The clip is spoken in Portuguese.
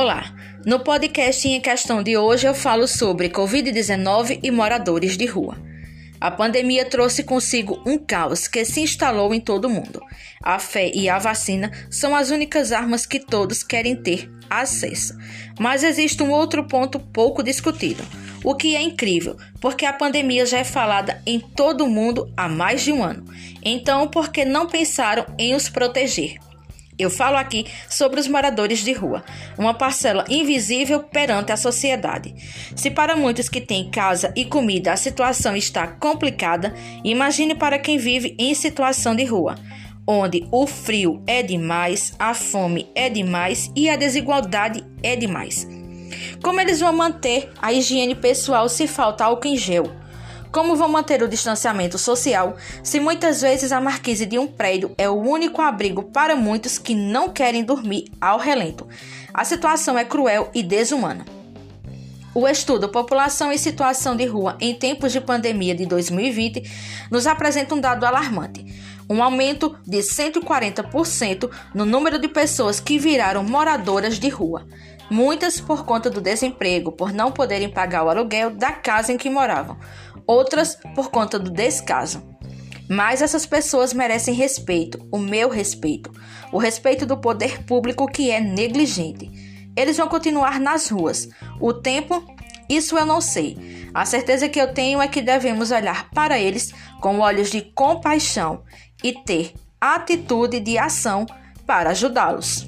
Olá, no podcast em questão de hoje eu falo sobre Covid-19 e moradores de rua. A pandemia trouxe consigo um caos que se instalou em todo o mundo. A fé e a vacina são as únicas armas que todos querem ter acesso. Mas existe um outro ponto pouco discutido, o que é incrível, porque a pandemia já é falada em todo o mundo há mais de um ano. Então, por que não pensaram em os proteger? Eu falo aqui sobre os moradores de rua, uma parcela invisível perante a sociedade. Se para muitos que têm casa e comida a situação está complicada, imagine para quem vive em situação de rua, onde o frio é demais, a fome é demais e a desigualdade é demais. Como eles vão manter a higiene pessoal se falta álcool em gel? Como vão manter o distanciamento social se muitas vezes a marquise de um prédio é o único abrigo para muitos que não querem dormir ao relento? A situação é cruel e desumana. O estudo População e Situação de Rua em Tempos de Pandemia de 2020 nos apresenta um dado alarmante: um aumento de 140% no número de pessoas que viraram moradoras de rua, muitas por conta do desemprego, por não poderem pagar o aluguel da casa em que moravam outras por conta do descaso. Mas essas pessoas merecem respeito, o meu respeito, o respeito do poder público que é negligente. Eles vão continuar nas ruas. O tempo, isso eu não sei. A certeza que eu tenho é que devemos olhar para eles com olhos de compaixão e ter atitude de ação para ajudá-los.